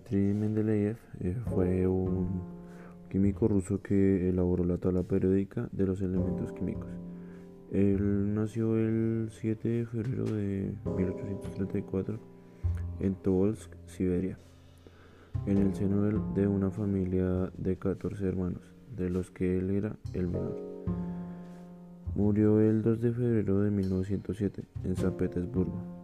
Dmitry Mendeleev eh, fue un químico ruso que elaboró la tabla periódica de los elementos químicos. Él nació el 7 de febrero de 1834 en Tobolsk, Siberia, en el seno de una familia de 14 hermanos, de los que él era el menor. Murió el 2 de febrero de 1907 en San Petersburgo.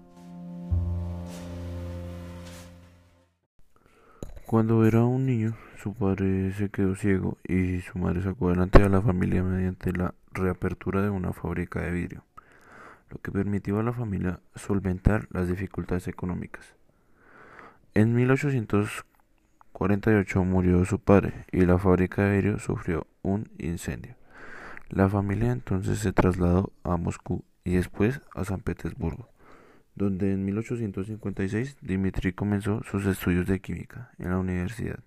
Cuando era un niño, su padre se quedó ciego y su madre sacó adelante a la familia mediante la reapertura de una fábrica de vidrio, lo que permitió a la familia solventar las dificultades económicas. En 1848 murió su padre y la fábrica de vidrio sufrió un incendio. La familia entonces se trasladó a Moscú y después a San Petersburgo donde en 1856 Dimitri comenzó sus estudios de química en la universidad.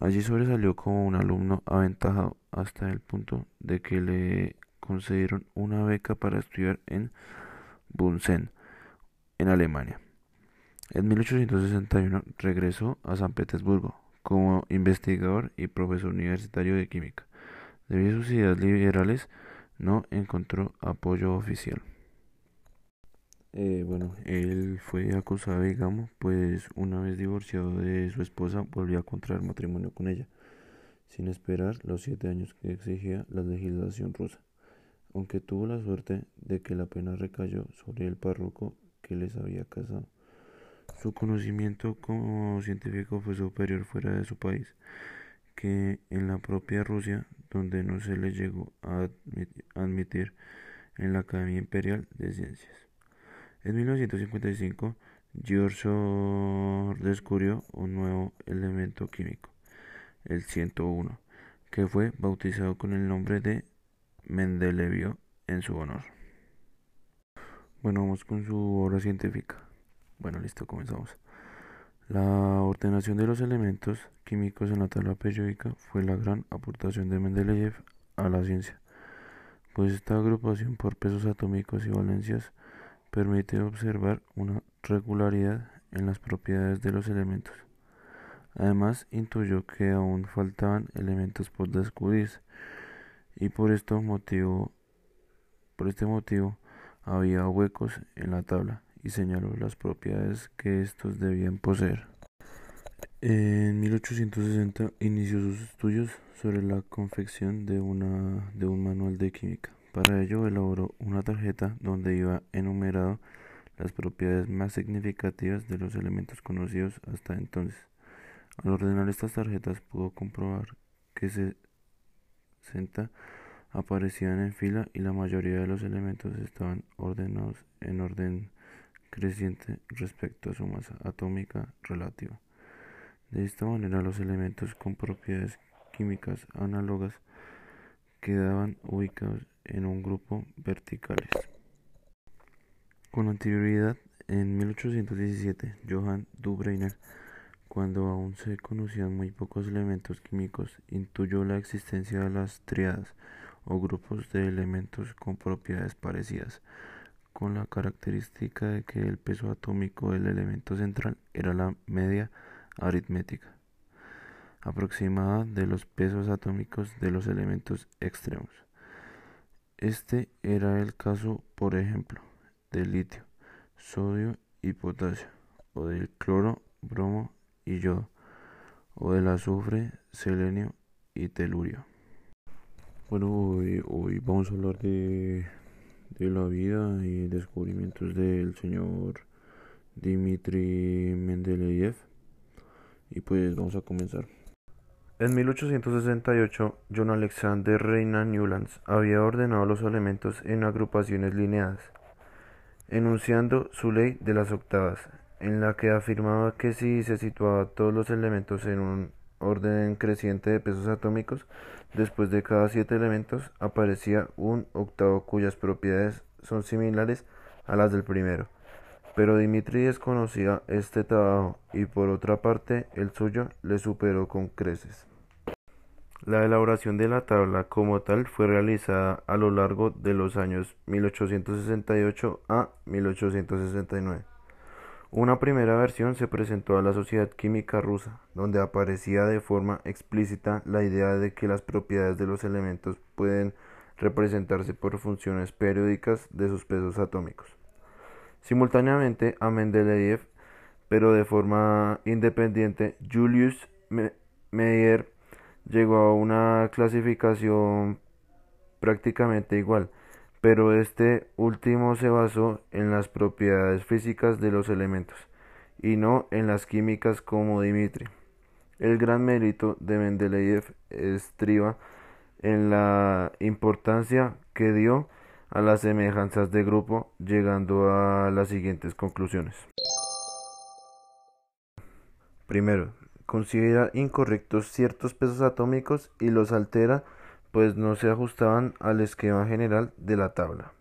Allí sobresalió como un alumno aventajado hasta el punto de que le concedieron una beca para estudiar en Bunsen, en Alemania. En 1861 regresó a San Petersburgo como investigador y profesor universitario de química. Debido a sus ideas liberales, no encontró apoyo oficial. Eh, bueno, él fue acusado, digamos, pues una vez divorciado de su esposa, volvió a contraer matrimonio con ella, sin esperar los siete años que exigía la legislación rusa, aunque tuvo la suerte de que la pena recayó sobre el párroco que les había casado. Su conocimiento como científico fue superior fuera de su país que en la propia Rusia, donde no se le llegó a admitir en la Academia Imperial de Ciencias. En 1955, George descubrió un nuevo elemento químico, el 101, que fue bautizado con el nombre de Mendelevio en su honor. Bueno, vamos con su obra científica. Bueno, listo, comenzamos. La ordenación de los elementos químicos en la tabla periódica fue la gran aportación de Mendeleev a la ciencia, pues esta agrupación por pesos atómicos y valencias permite observar una regularidad en las propiedades de los elementos. Además, intuyó que aún faltaban elementos por descubrirse y por, esto motivo, este motivo había huecos en la tabla y señaló las propiedades que estos debían poseer. En 1860 inició sus estudios sobre la confección de un manual de química. Para ello elaboró una tarjeta donde iba enumerado las propiedades más significativas de los elementos conocidos hasta entonces. Al ordenar estas tarjetas pudo comprobar que 60 aparecían en fila y la mayoría de los elementos estaban ordenados en orden creciente respecto a su masa atómica relativa. De esta manera los elementos con propiedades químicas análogas quedaban ubicados en un grupo verticales. Con anterioridad, en 1817, Johann Dubreiner, cuando aún se conocían muy pocos elementos químicos, intuyó la existencia de las triadas o grupos de elementos con propiedades parecidas, con la característica de que el peso atómico del elemento central era la media aritmética aproximada de los pesos atómicos de los elementos extremos. Este era el caso, por ejemplo, del litio, sodio y potasio, o del cloro, bromo y yodo, o del azufre, selenio y telurio. Bueno, hoy, vamos a hablar de, de la vida y descubrimientos del señor Dmitri Mendeleev. Y pues vamos a comenzar. En 1868, John Alexander Reina Newlands había ordenado los elementos en agrupaciones lineadas, enunciando su ley de las octavas, en la que afirmaba que si se situaban todos los elementos en un orden creciente de pesos atómicos, después de cada siete elementos aparecía un octavo cuyas propiedades son similares a las del primero. Pero Dimitri desconocía este trabajo y por otra parte el suyo le superó con creces. La elaboración de la tabla como tal fue realizada a lo largo de los años 1868 a 1869. Una primera versión se presentó a la Sociedad Química Rusa, donde aparecía de forma explícita la idea de que las propiedades de los elementos pueden representarse por funciones periódicas de sus pesos atómicos. Simultáneamente a Mendeleev, pero de forma independiente, Julius Meyer llegó a una clasificación prácticamente igual pero este último se basó en las propiedades físicas de los elementos y no en las químicas como Dimitri. El gran mérito de Mendeleev estriba en la importancia que dio a las semejanzas de grupo, llegando a las siguientes conclusiones. Primero, considera incorrectos ciertos pesos atómicos y los altera pues no se ajustaban al esquema general de la tabla.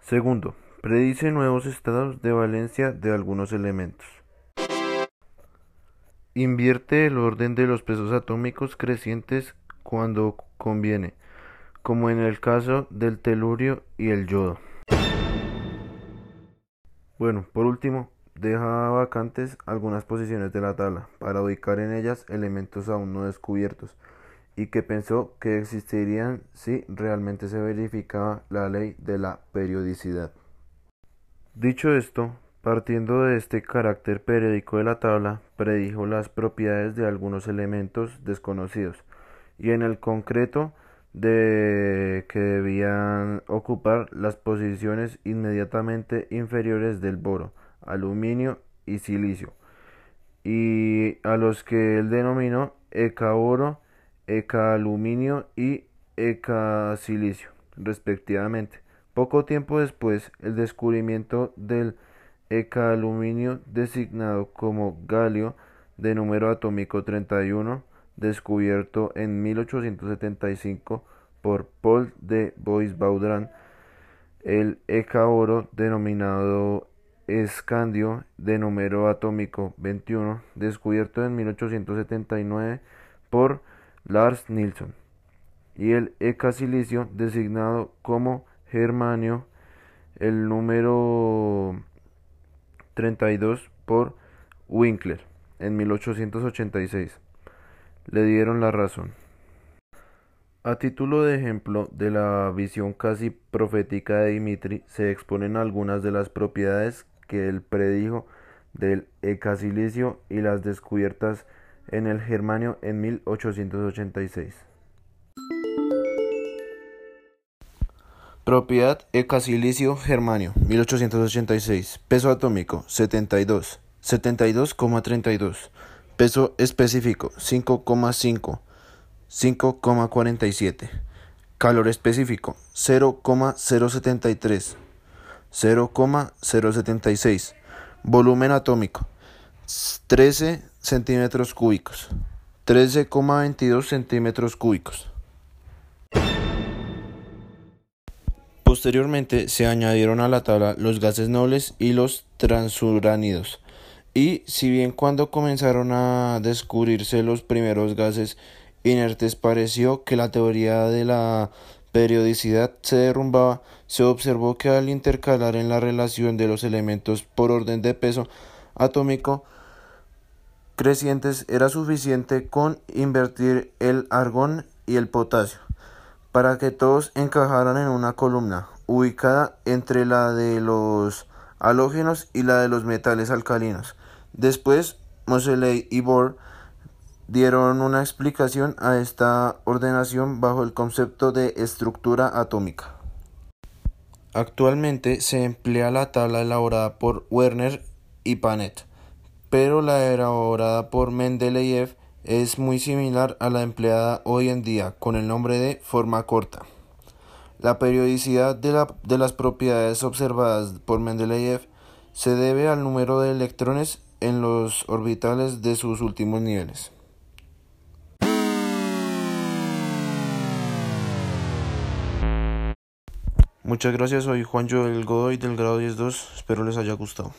Segundo, predice nuevos estados de valencia de algunos elementos. Invierte el orden de los pesos atómicos crecientes cuando conviene, como en el caso del telurio y el yodo. Bueno, por último, deja vacantes algunas posiciones de la tabla para ubicar en ellas elementos aún no descubiertos y que pensó que existirían si realmente se verificaba la ley de la periodicidad. Dicho esto, partiendo de este carácter periódico de la tabla, predijo las propiedades de algunos elementos desconocidos y en el concreto de que debían ocupar las posiciones inmediatamente inferiores del boro, aluminio y silicio, y a los que él denominó eca-oro, eca-aluminio y eca-silicio, respectivamente. Poco tiempo después, el descubrimiento del eca-aluminio, designado como galio de número atómico 31, descubierto en 1875 por Paul de Bois-Baudran, el eca-oro denominado escandio de número atómico 21, descubierto en 1879 por Lars Nilsson, y el ecasilicio designado como germanio, el número 32 por Winkler en 1886. Le dieron la razón. A título de ejemplo de la visión casi profética de Dimitri, se exponen algunas de las propiedades que él predijo del ecasilicio y las descubiertas en el germanio en 1886. Propiedad ecasilicio germanio 1886. Peso atómico 72. 72,32. Peso específico 5,5. 5,47. Calor específico 0,073. 0,076. Volumen atómico 13 centímetros cúbicos. 13,22 centímetros cúbicos. Posteriormente se añadieron a la tabla los gases nobles y los transuránidos. Y si bien cuando comenzaron a descubrirse los primeros gases inertes pareció que la teoría de la periodicidad se derrumbaba, se observó que al intercalar en la relación de los elementos por orden de peso atómico crecientes era suficiente con invertir el argón y el potasio para que todos encajaran en una columna ubicada entre la de los halógenos y la de los metales alcalinos. Después, Moseley y Bohr dieron una explicación a esta ordenación bajo el concepto de estructura atómica. Actualmente se emplea la tabla elaborada por Werner y Panet, pero la elaborada por Mendeleev es muy similar a la empleada hoy en día con el nombre de forma corta. La periodicidad de, de las propiedades observadas por Mendeleev se debe al número de electrones en los orbitales de sus últimos niveles. Muchas gracias, soy Juan Joel Godoy del grado 10-2, espero les haya gustado.